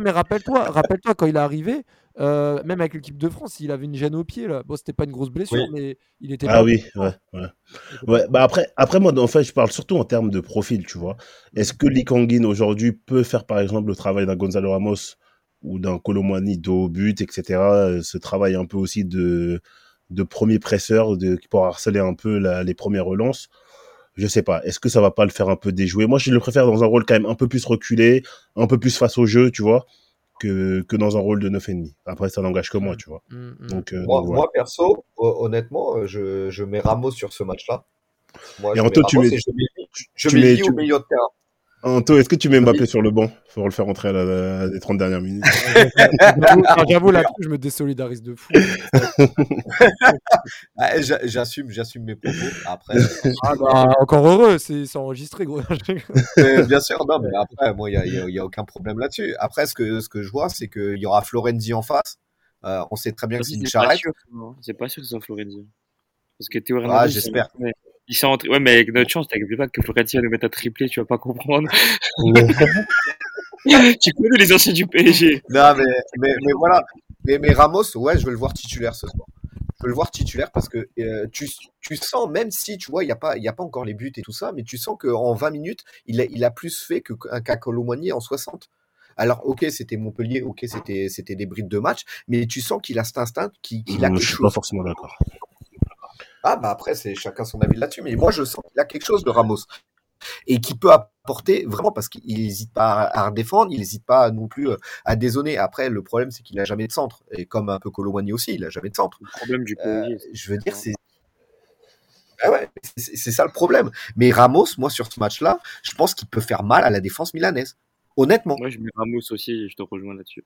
mais rappelle-toi, rappelle-toi quand il est arrivé, euh, même avec l'équipe de France, il avait une gêne au pied là. Bon, c'était pas une grosse blessure, mais il était. Ah oui, ouais, ouais. ouais bah après, après moi, en fait, je parle surtout en termes de profil, tu vois. Est-ce que Likangin aujourd'hui peut faire, par exemple, le travail d'un Gonzalo Ramos ou d'un Colomani dos but, etc. Ce travail un peu aussi de de premier presseur, de pour harceler un peu les premières relances je sais pas. Est-ce que ça va pas le faire un peu déjouer? Moi, je le préfère dans un rôle quand même un peu plus reculé, un peu plus face au jeu, tu vois que, que dans un rôle de 9,5. Après, ça n'engage que moi, tu vois. Mm, mm. Donc, euh, Moi, donc, voilà. moi, perso, ho- honnêtement, euh, je, je mets Ramos sur ce match-là. Moi, Et je Anto, mets tu mets- et je mets, je tu mets mets- Lee tu- au milieu de terrain. Anto, est-ce que tu mets Mbappé sur le banc? Pour le faire entrer à la, à des 30 dernières minutes J'avoue- là je me désolidarise de fou. Ah, j'a- J'assume, j'assume mes propos. Après, Ah, bah, encore heureux, c'est enregistré, gros. bien sûr, non, mais après, moi, il n'y a, aucun problème là-dessus. Après, ce que, ce que je vois, c'est qu'il y aura Florenzi en face. Euh, on sait très bien que c'est une charrette. non. C'est pas sûr que ce soit Florenzi. Parce que Théo Ah, j'espère. Il s'est- Il s'est entré... Ouais, mais avec notre chance, t'inquiète pas que Florenzi va nous mettre un triplé, tu vas pas comprendre. tu connais les anciens du PSG. Non, mais, mais, mais voilà. Mais, mais Ramos, ouais, je veux le voir titulaire ce soir. Je veux le voir titulaire parce que euh, tu, tu sens, même si tu vois, il n'y a, pas- il y a pas encore les buts et tout ça, mais tu sens qu'en 20 minutes, il a, il a plus fait que- qu'un Colomboigny en 60. Alors, ok, c'était Montpellier, ok, c'était c'était des brides de match, mais tu sens qu'il a cet instinct, qu'il a Je suis pas forcément d'accord. Ah, bah après, c'est chacun son avis là-dessus, mais moi, je sens qu'il a quelque chose de Ramos. Et qui peut apporter, vraiment, parce qu'il n'hésite pas à, redéfendre, il n'hésite pas non plus euh, à dézonner. Après, le problème, c'est qu'il n'a jamais de centre. Et comme un peu Colomboigny aussi, il n'a jamais de centre. Le problème du Euh, je veux dire, c'est. Ah ouais, c'est c'est ça le problème. Mais Ramos, moi, sur ce match-là, je pense qu'il peut faire mal à la défense milanaise. Honnêtement. Moi, je mets Ramos aussi et je te rejoins là-dessus.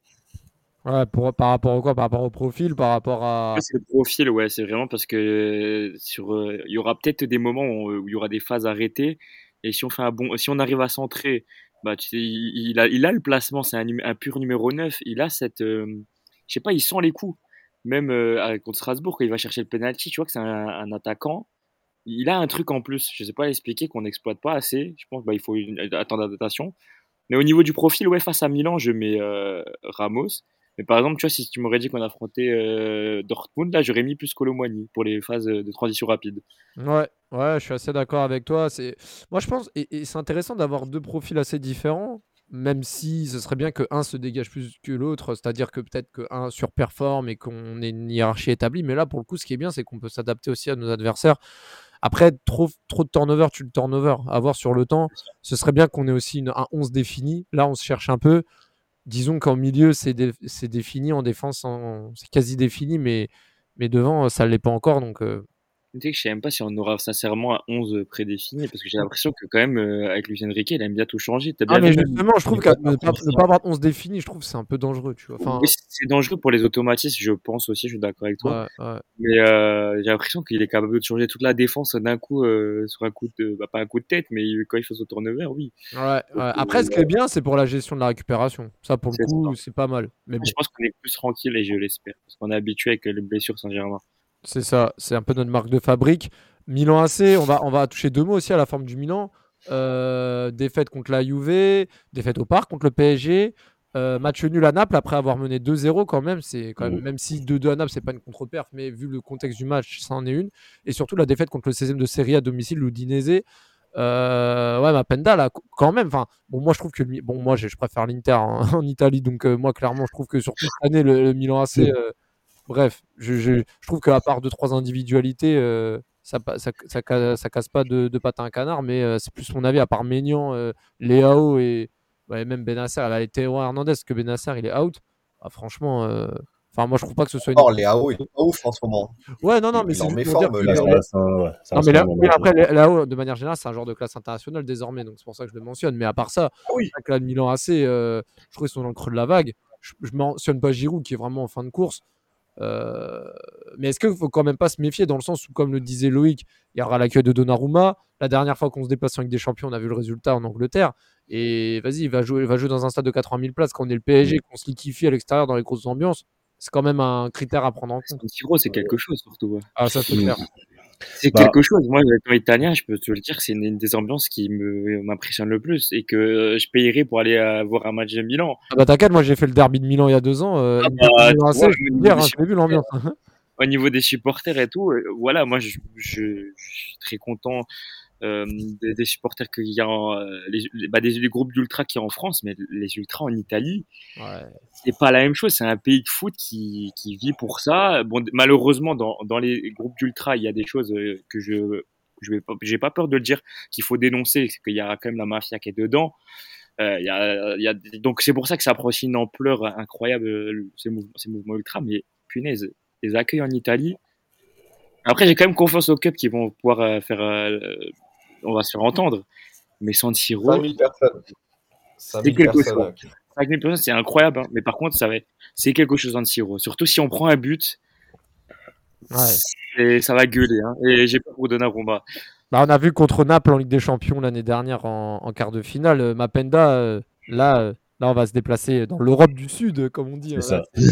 Ouais, pour, par rapport au quoi? Par rapport au profil, par rapport à. C'est le profil, ouais, c'est vraiment parce que euh, euh, il y aura peut-être des moments où, il y aura des phases arrêtées et si on fait un bon, si on arrive à centrer, bah il, a, il a le placement, c'est un, pur numéro 9, il a cette, euh, je sais pas, il sent les coups. Même euh, contre Strasbourg quand il va chercher le penalty, tu vois que c'est un, attaquant, il a un truc en plus. Je sais pas l'expliquer qu'on n'exploite pas assez. Je pense bah il faut attendre d'adaptation. Mais au niveau du profil, ouais, face à Milan, je mets Ramos. Mais par exemple, tu vois, si tu m'aurais dit qu'on affrontait euh, Dortmund, là, j'aurais mis plus Colomboigny pour les phases euh, de transition rapide. Ouais, ouais, je suis assez d'accord avec toi. C'est, moi, je pense, et, et c'est intéressant d'avoir deux profils assez différents, même si ce serait bien que un se dégage plus que l'autre, c'est-à-dire que peut-être que un surperforme et qu'on ait une hiérarchie établie. Mais là, pour le coup, ce qui est bien, c'est qu'on peut s'adapter aussi à nos adversaires. Après, trop, trop de turnover, tu le turnover. À voir sur le temps, ce serait bien qu'on ait aussi une- un 11 défini. Là, on se cherche un peu. Disons qu'en milieu, c'est dé- c'est défini. En défense, en- c'est quasi défini, mais, mais devant, ça ne l'est pas encore. Donc, euh, Tu sais que je sais même pas si on aura sincèrement un 11 prédéfini, parce que j'ai l'impression que quand même, euh, avec Lucien Riquet, il aime bien tout changer. Bien Ah, mais justement, je trouve que ne pas, ne pas avoir 11 défini, je trouve que c'est un peu dangereux, tu vois. Enfin, Oui, c'est dangereux pour les automatismes, je pense aussi, je suis d'accord avec toi. ouais, ouais. Mais euh, j'ai l'impression qu'il est capable de changer toute la défense d'un coup, euh, sur un coup de, bah, pas un coup de tête, mais quand il fait son turnover, oui. Ouais. Après, ce qui est bien, c'est pour la gestion de la récupération. Ça, pour le coup, c'est pas mal. Mais bon, Je pense qu'on est plus tranquille et je l'espère, parce qu'on est habitué avec les blessures Saint-Germain. C'est ça. C'est un peu notre marque de fabrique. Milan AC, on va, on va toucher deux mots aussi à la forme du Milan. Euh, défaite contre la Juve, défaite au parc contre le PSG. euh, match nul à Naples après avoir mené 2-0 quand même, c'est quand même, Mm. même si 2-2 à Naples c'est pas une contre-perf, mais vu le contexte du match, ça en est une. Et surtout la défaite contre le 16e de série à domicile, l'Udinese. Euh, ouais, Mapenda là, quand même. Enfin, bon, moi je trouve que bon, moi je, je préfère l'Inter en, en Italie, donc moi clairement je trouve que surtout cette année le, le Milan AC, euh, bref, je, je, je trouve qu'à part deux trois individualités, euh, ça, pa- ça, ça, ca- ça casse pas de, de pattes à un canard, mais euh, c'est plus mon avis. À part Maignan, euh, Léao et ouais, même Benasser, elle a été Théo Hernandez, que Benasser il est out. Ah, franchement, euh, enfin moi je trouve pas que ce soit une. Oh, Léao, il est pas ouf en ce moment. Ouais, non, non, mais il c'est en met dire là, un- ouais, non, mais là, oui, après, là-haut, de manière générale, c'est un genre de classe internationale désormais, donc c'est pour ça que je le mentionne. Mais à part ça, oui. là, le Milan AC, euh, je trouve qu'ils sont dans le creux de la vague. Je, je mentionne pas Giroud qui est vraiment en fin de course. Euh, mais est-ce qu'il faut quand même pas se méfier dans le sens où, comme le disait Loïc, il y aura l'accueil de Donnarumma. La dernière fois qu'on se déplace en Ligue des Champions, on a vu le résultat en Angleterre. Et vas-y, il va jouer, va jouer dans un stade de 80 000 places quand on est le PSG, qu'on se liquifie à l'extérieur dans les grosses ambiances. C'est quand même un critère à prendre en compte. C'est quelque chose surtout. Ah, ça c'est clair. C'est Bah. quelque chose. Moi, étant italien, je peux te le dire c'est une, une des ambiances qui m'impressionne le plus et que je payerais pour aller euh, voir un match de Milan. Ah bah t'inquiète, moi j'ai fait le derby de Milan il y a deux ans. Euh, Ah bah, je peux dire, hein, j'ai vu l'ambiance. Au niveau des supporters et tout, euh, voilà, moi, je, je, je suis très content euh, des, des supporters qu'il y a, en, euh, les, bah, des, des groupes d'ultra qui y a en France, mais les ultras en Italie, Ouais. c'est pas la même chose. C'est un pays de foot qui, qui vit pour ça. Bon, malheureusement, dans, dans les groupes d'ultra, il y a des choses euh, que je je vais pas, j'ai pas peur de le dire qu'il faut dénoncer, c'est qu'il y a quand même la mafia qui est dedans. Euh, y a, y a, donc c'est pour ça que ça prend aussi une ampleur incroyable ces mouvements, ces mouvements ultra. Mais punaise, les accueils en Italie. Après, j'ai quand même confiance au Cup qui vont pouvoir faire. On va se faire entendre. Mais San Siro. 5000 personnes. C'est quelque personnes. chose. 5000 personnes, c'est incroyable. Hein. Mais par contre, ça va c'est quelque chose San Siro. Surtout si on prend un but. Et ça va gueuler. Hein. Et j'ai peur pour Donnarumma. Bah, on a vu contre Naples en Ligue des Champions l'année dernière en, quart de finale. Euh, Mapenda, euh, là, euh, là, on va se déplacer dans l'Europe du Sud, comme on dit. C'est hein, ça.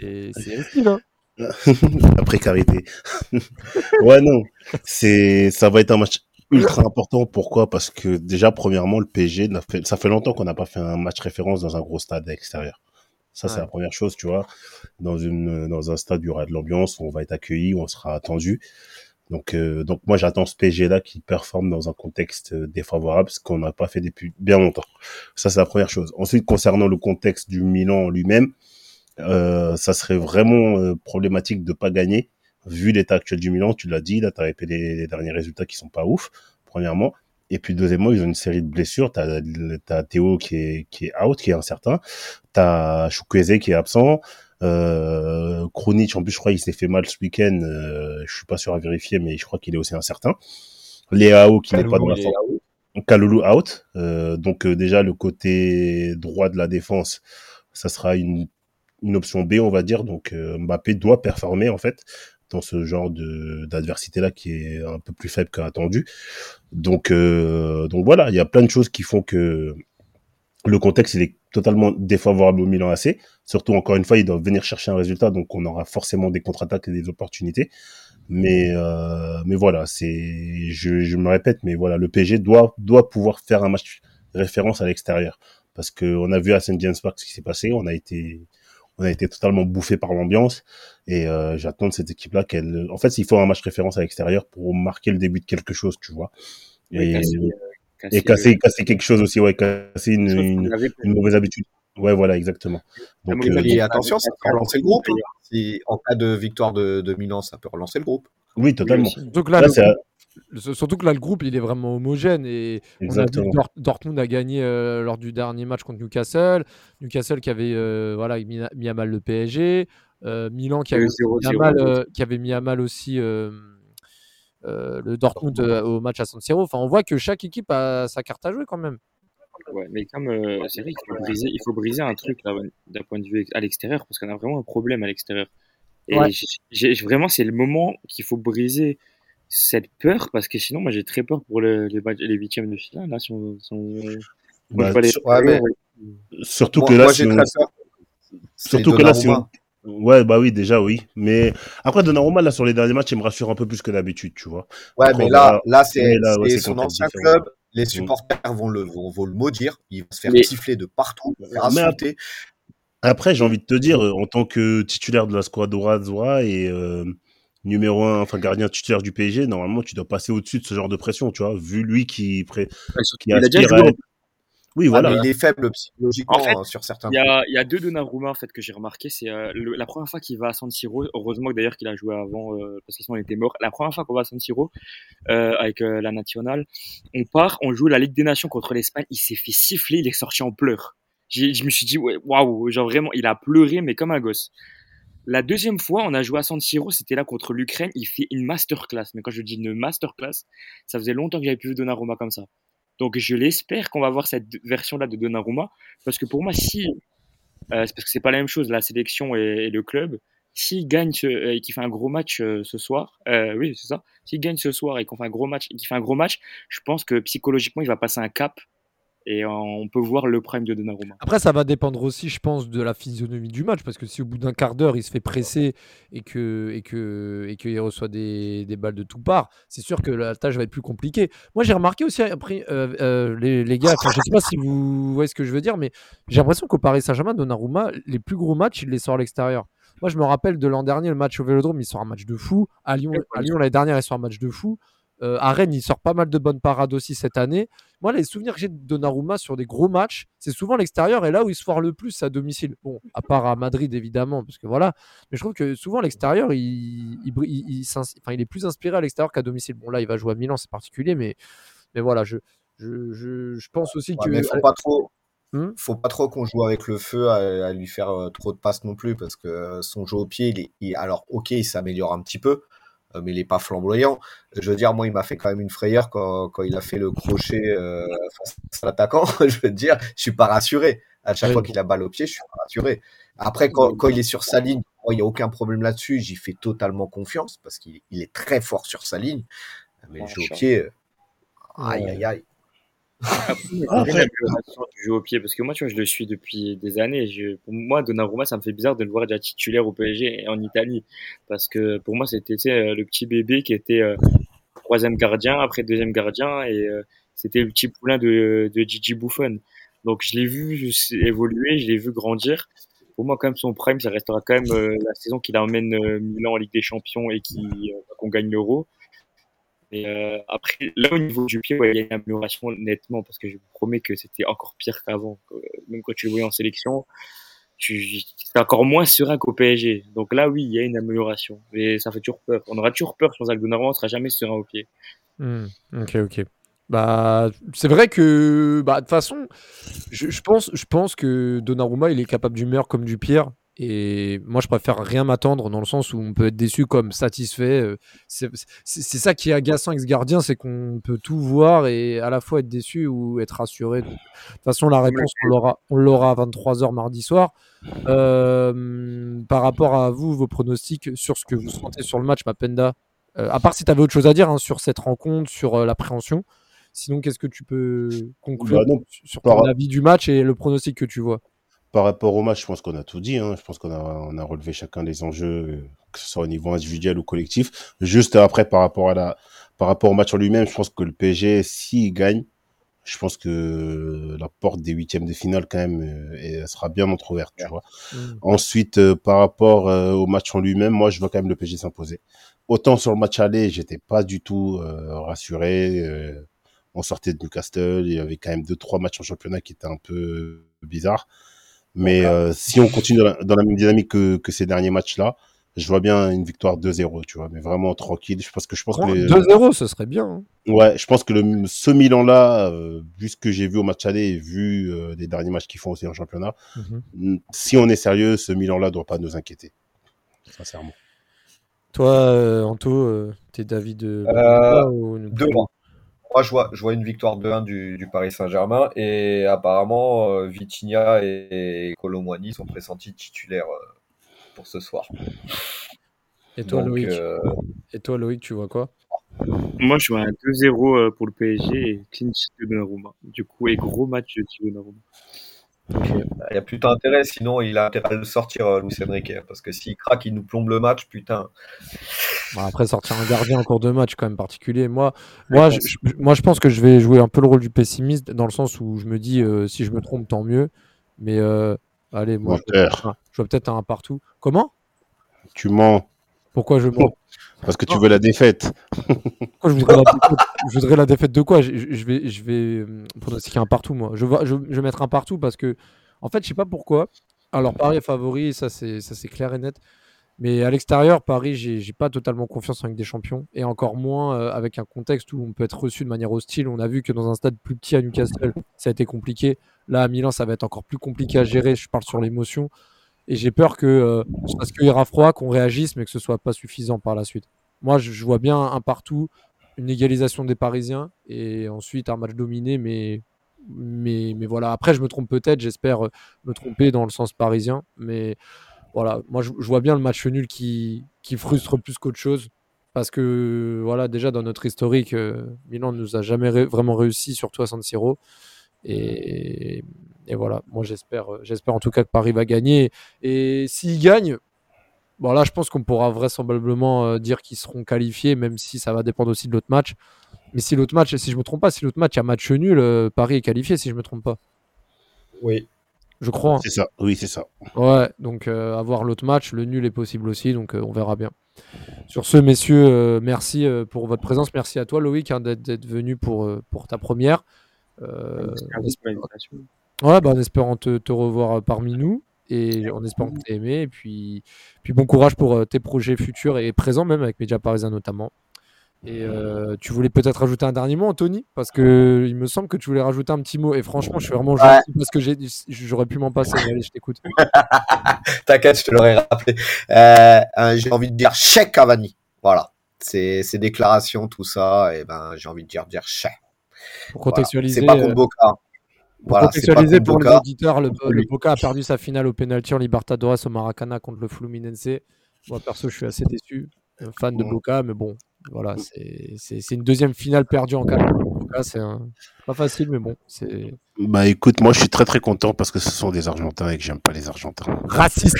C'est style. Hein. La précarité. ouais, non. C'est, ça va être un match ultra important. Pourquoi? Parce que déjà, premièrement, le PSG, ça fait longtemps qu'on n'a pas fait un match référence dans un gros stade extérieur. Ça, c'est la première chose, tu vois. Dans, une, dans un stade, il y aura de l'ambiance, on va être accueilli, on sera attendu. Donc, euh, donc moi, j'attends ce PSG-là qui performe dans un contexte euh, défavorable, ce qu'on n'a pas fait depuis bien longtemps. Ça, c'est la première chose. Ensuite, concernant le contexte du Milan lui-même, euh, ça serait vraiment euh, problématique de pas gagner, vu l'état actuel du Milan. Tu l'as dit, là, tu as répété les derniers résultats qui sont pas ouf, premièrement. Et puis deuxièmement, ils ont une série de blessures. T'as as Théo qui est qui est out, qui est incertain. T'as Chukwueze qui est absent. Euh, Kronic, en plus, je crois qu'il s'est fait mal ce week-end. Euh, je suis pas sûr à vérifier, mais je crois qu'il est aussi incertain. Léao qui n'est pas dans la forme. Kalulu out. Euh, donc euh, déjà le côté droit de la défense, ça sera une, une option B, on va dire. Donc euh, Mbappé doit performer en fait dans ce genre de d'adversité là qui est un peu plus faible qu'attendu. Donc euh, donc voilà, il y a plein de choses qui font que le contexte est totalement défavorable au Milan AC. Surtout encore une fois, ils doivent venir chercher un résultat, donc on aura forcément des contre-attaques et des opportunités. Mais euh, mais voilà, c'est je, je me répète, mais voilà, le PSG doit doit pouvoir faire un match référence à l'extérieur parce que on a vu à Saint James Park ce qui s'est passé, on a été on a été totalement bouffé par l'ambiance et euh, j'attends de cette équipe là qu'elle en fait il faut un match référence à l'extérieur pour marquer le début de quelque chose tu vois. Et, casser, et casser, casser, quelque chose aussi ouais casser une, une, une mauvaise habitude. Ouais voilà exactement. Donc euh, et attention ça peut relancer le groupe hein. si en cas de victoire de, de Milan ça peut relancer le groupe. Oui totalement. Donc là, là Surtout que là, le groupe, il est vraiment homogène. Et on a vu Dortmund a gagné euh, lors du dernier match contre Newcastle. Newcastle qui avait euh, voilà, mis, à mal le PSG. Euh, Milan qui avait, mis à mal, qui avait mis à mal aussi le Dortmund au match à San Siro. Enfin, on voit que chaque équipe a sa carte à jouer quand même. Ouais, mais comme c'est vrai qu'il faut briser, il faut briser un truc d'un point de vue à l'extérieur parce qu'on a vraiment un problème à l'extérieur. Et vraiment, c'est le moment qu'il faut briser cette peur parce que sinon moi j'ai très peur pour les, les, les huitièmes de finale là si on, bah, surtout que là si surtout que là si ouais bah oui déjà oui. Mais après Donnarumma là sur les derniers matchs il me rassure un peu plus que d'habitude tu vois. Ouais mais là là c'est son ancien club. Les mm. supporters vont le vont, vont, le maudire. Il va se faire siffler de partout mais après j'ai envie de te dire en tant que titulaire de la Squadra Zora et euh, numéro un, enfin gardien titulaire du PSG, normalement tu dois passer au-dessus de ce genre de pression, tu vois, vu lui qui, pré... qui aspire à... Oui, voilà. Ah, il est faible psychologiquement en fait, hein, sur certains. Il y a, y a deux Donnarumma en fait que j'ai remarqué. C'est euh, la première fois qu'il va à San Siro. Heureusement d'ailleurs qu'il a joué avant euh, parce que sinon il était mort. La première fois qu'on va à San Siro euh, avec euh, la nationale, on part, on joue la Ligue des Nations contre l'Espagne. Il s'est fait siffler, il est sorti en pleurs. Je me suis dit waouh, genre vraiment, il a pleuré mais comme un gosse. La deuxième fois, on a joué à San Siro, c'était là contre l'Ukraine. Il fait une masterclass. Mais quand je dis une masterclass, ça faisait longtemps que j'avais plus vu Donnarumma comme ça. Donc je l'espère qu'on va voir cette version-là de Donnarumma. Parce que pour moi, si. Euh, parce que c'est pas la même chose, la sélection et, le club. S'il gagne euh, et qu'il fait un gros match euh, ce soir, oui, c'est ça. S'il gagne ce soir et qu'on fait un gros match qu'il fait un gros match, je pense que psychologiquement, il va passer un cap et on peut voir le prime de Donnarumma. Après, ça va dépendre aussi, je pense, de la physionomie du match, parce que si au bout d'un quart d'heure, il se fait presser et que et que et qu'il reçoit des, des, balles de tout part, c'est sûr que la tâche va être plus compliquée. Moi, j'ai remarqué aussi après euh, euh, les, les, gars, je sais pas si vous voyez ce que je veux dire, mais j'ai l'impression qu'au Paris Saint-Germain, Donnarumma, les plus gros matchs, il les sort à l'extérieur. Moi, je me rappelle de l'an dernier, le match au Vélodrome, il sort un match de fou. À Lyon, à Lyon l'année dernière, il sort un match de fou. Euh, à Rennes, il sort pas mal de bonnes parades aussi cette année. Moi, les souvenirs que j'ai de Donnarumma sur des gros matchs, c'est souvent l'extérieur et là où il se foire le plus à domicile. Bon, à part à Madrid évidemment, parce que voilà. Mais je trouve que souvent l'extérieur, il, il, il, est plus inspiré à l'extérieur qu'à domicile. Bon, là, il va jouer à Milan, c'est particulier, mais, mais voilà, je, je, je, pense aussi que. Mais faut pas trop, Hmm? faut pas trop qu'on joue avec le feu à, à lui faire euh, trop de passes non plus parce que euh, son jeu au pied, il est, il- alors ok, il s'améliore un petit peu, mais il est pas flamboyant. Je veux dire, moi, il m'a fait quand même une frayeur quand, quand il a fait le crochet euh, face à l'attaquant. Je veux dire, je suis pas rassuré. À chaque Oui. fois qu'il a balle au pied, je suis pas rassuré. Après, quand, quand il est sur sa ligne, moi, il y a aucun problème là-dessus. J'y fais totalement confiance parce qu'il il est très fort sur sa ligne. Mais le jeu au pied, euh, aïe, aïe, aïe. Après, l'amélioration du jeu au pied, parce que moi, tu vois, je le suis depuis des années. Je, pour moi, Donnarumma, ça me fait bizarre de le voir déjà titulaire au PSG et en Italie. Parce que pour moi, c'était euh, le petit bébé qui était euh, troisième gardien, après deuxième gardien, et euh, c'était le petit poulain de, de Gigi Buffon. Donc, je l'ai vu évoluer, je l'ai vu grandir. Pour moi, quand même, son prime, ça restera quand même euh, la saison qu'il emmène Milan en Ligue des Champions et qu'on gagne l'Euro. Et euh, après, là, au niveau du pied, il y a une amélioration nettement parce que je vous promets que c'était encore pire qu'avant. Euh, Même quand tu le voyais en sélection, c'était encore moins serein qu'au PSG. Donc là, oui, il y a une amélioration. Mais ça fait toujours peur. On aura toujours peur sur Donnarumma, on sera jamais serein au pied. Hmm, Ok, ok. Bah, c'est vrai que, bah, de toute façon, je, je pense, je pense que Donnarumma, il est capable du meilleur comme du pire. Et moi, je préfère rien m'attendre dans le sens où on peut être déçu comme satisfait. Euh, C'est ça qui est agaçant avec ce gardien, c'est qu'on peut tout voir et à la fois être déçu ou être rassuré. De toute façon, la réponse, on l'aura, à 23h mardi soir. Euh, par rapport à vous, vos pronostics sur ce que vous sentez sur le match, Mapenda, euh, à part si tu avais autre chose à dire hein, sur cette rencontre, sur euh, l'appréhension. Sinon, qu'est-ce que tu peux conclure Bah non, sur ton avis du match et le pronostic que tu vois? Par rapport au match, je pense qu'on a tout dit. hein. Je pense qu'on a, on a relevé chacun des enjeux, euh, que ce soit au niveau individuel ou collectif. Juste après, par rapport, à la, par rapport au match en lui-même, je pense que le PSG, s'il gagne, je pense que la porte des huitièmes de finale, quand même, euh, elle sera bien entrouverte. Tu vois. Mm. Ensuite, euh, par rapport au match en lui-même, moi, je vois quand même le PSG s'imposer. Autant sur le match aller, j'étais pas du tout euh, rassuré. on sortait de Newcastle, il y avait quand même deux trois matchs en championnat qui étaient un peu bizarres. Mais euh, si on continue dans la, dans la même dynamique que, que ces derniers matchs-là, je vois bien une victoire 2-0, tu vois, mais vraiment tranquille. Parce que je pense que les- 2-0, ce serait bien. hein. ouais, je pense que le, ce Milan-là, euh, vu ce que j'ai vu au match aller et vu euh, les derniers matchs qu'ils font aussi en championnat, Mhm. mm, si on est sérieux, ce Milan-là doit pas nous inquiéter. Sincèrement. Toi, euh, Anto, euh, t'es David de. Euh, ou- Deux mois. Moi, je vois, je vois une victoire 2-1 du, du Paris Saint-Germain et apparemment, euh, Vitinha et, et Colomwani sont pressentis titulaires euh, pour ce soir. Et toi, Donc, Loïc euh, Et toi, Loïc, tu vois quoi? Moi, je vois un 2-0 euh, pour le PSG et clean sheet de Donnarumma. Du coup, et gros match de Donnarumma. Il y a plutôt intérêt, sinon il a intérêt à le sortir, euh, Luis Enrique, parce que s'il craque, il nous plombe le match, putain. Bon, Après, sortir un gardien en cours de match, quand même particulier. Moi, moi, je, je- moi, je pense que je vais jouer un peu le rôle du pessimiste, dans le sens où je me dis, euh, si je me trompe, tant mieux. Mais euh, allez, moi, Menteur. je vois peut-être un partout. Comment? Tu mens Pourquoi je mens parce que tu veux la défaite. Pourquoi je voudrais la défaite, je voudrais la défaite de quoi je, je- vais, je vais euh, pronostiquer un partout, moi. Je, vois- je, je vais mettre un partout parce que, en fait, je sais pas pourquoi. Alors, Paris est favori, ça c'est ça, c'est clair et net. Mais à l'extérieur, Paris, j'ai j'ai pas totalement confiance en Ligue des Champions. Et encore moins euh, avec un contexte où on peut être reçu de manière hostile. On a vu que dans un stade plus petit à Newcastle, ça a été compliqué. Là, à Milan, ça va être encore plus compliqué à gérer. Je parle sur l'émotion. Et j'ai peur que euh, ce soit qu'il ira froid, qu'on réagisse, mais que ce soit pas suffisant par la suite. Moi, je, vois bien un partout, une égalisation des Parisiens et ensuite un match dominé, mais, mais, mais voilà. Après, je me trompe peut-être, j'espère euh, me tromper dans le sens parisien, mais voilà. Moi, je, vois bien le match nul qui, qui frustre plus qu'autre chose parce que voilà, déjà dans notre historique, euh, Milan ne nous a jamais vraiment réussi, surtout à San Siro. Et, et voilà, moi j'espère, euh, j'espère en tout cas que Paris va gagner. Et s'ils gagnent, bon là je pense qu'on pourra vraisemblablement euh, dire qu'ils seront qualifiés, même si ça va dépendre aussi de l'autre match. Mais si l'autre match, si je me trompe pas, si l'autre match il y a match nul, euh, Paris est qualifié si je me trompe pas. Oui. Je crois. hein. C'est ça. Oui, c'est ça. Ouais, donc euh, avoir l'autre match, le nul est possible aussi, donc euh, on verra bien. Sur ce, messieurs, euh, merci euh, pour votre présence. Merci à toi, Loïc, hein, d'être venu pour, euh, pour ta première. Euh, Ouais, bah, en espérant te, te revoir euh, parmi nous et en espérant que tu aimé. Et puis, puis bon courage pour euh, tes projets futurs et présents, même avec Média Parisien notamment. Et euh, tu voulais peut-être rajouter un dernier mot, Anthony? Parce que il me semble que tu voulais rajouter un petit mot. Et franchement, je suis vraiment gentil parce que j'aurais pu m'en passer. Mais Allez, je t'écoute. T'inquiète, je te l'aurais rappelé. Euh, j'ai envie de dire chèque Cavani. Voilà. Ces, déclarations, tout ça, et ben j'ai envie de dire dire chèque. Pour Voilà. contextualiser, C'est pas contre Boca. Pour Voilà, contextualiser pour les auditeurs, le, le. Boca a perdu sa finale au penalty en Libertadores au Maracana contre le Fluminense. Moi, perso, je suis assez déçu. Un fan de Mm. Boca, mais bon, voilà, c'est une deuxième finale perdue en 4 Boca, c'est un- pas facile, mais bon, Bah écoute, moi je suis très très content parce que ce sont des Argentins et que j'aime pas les Argentins. raciste.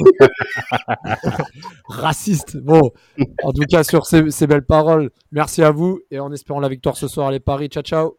raciste. Bon, en tout cas, sur ces, ces belles paroles, merci à vous et en espérant la victoire ce soir, les paris. Ciao, ciao.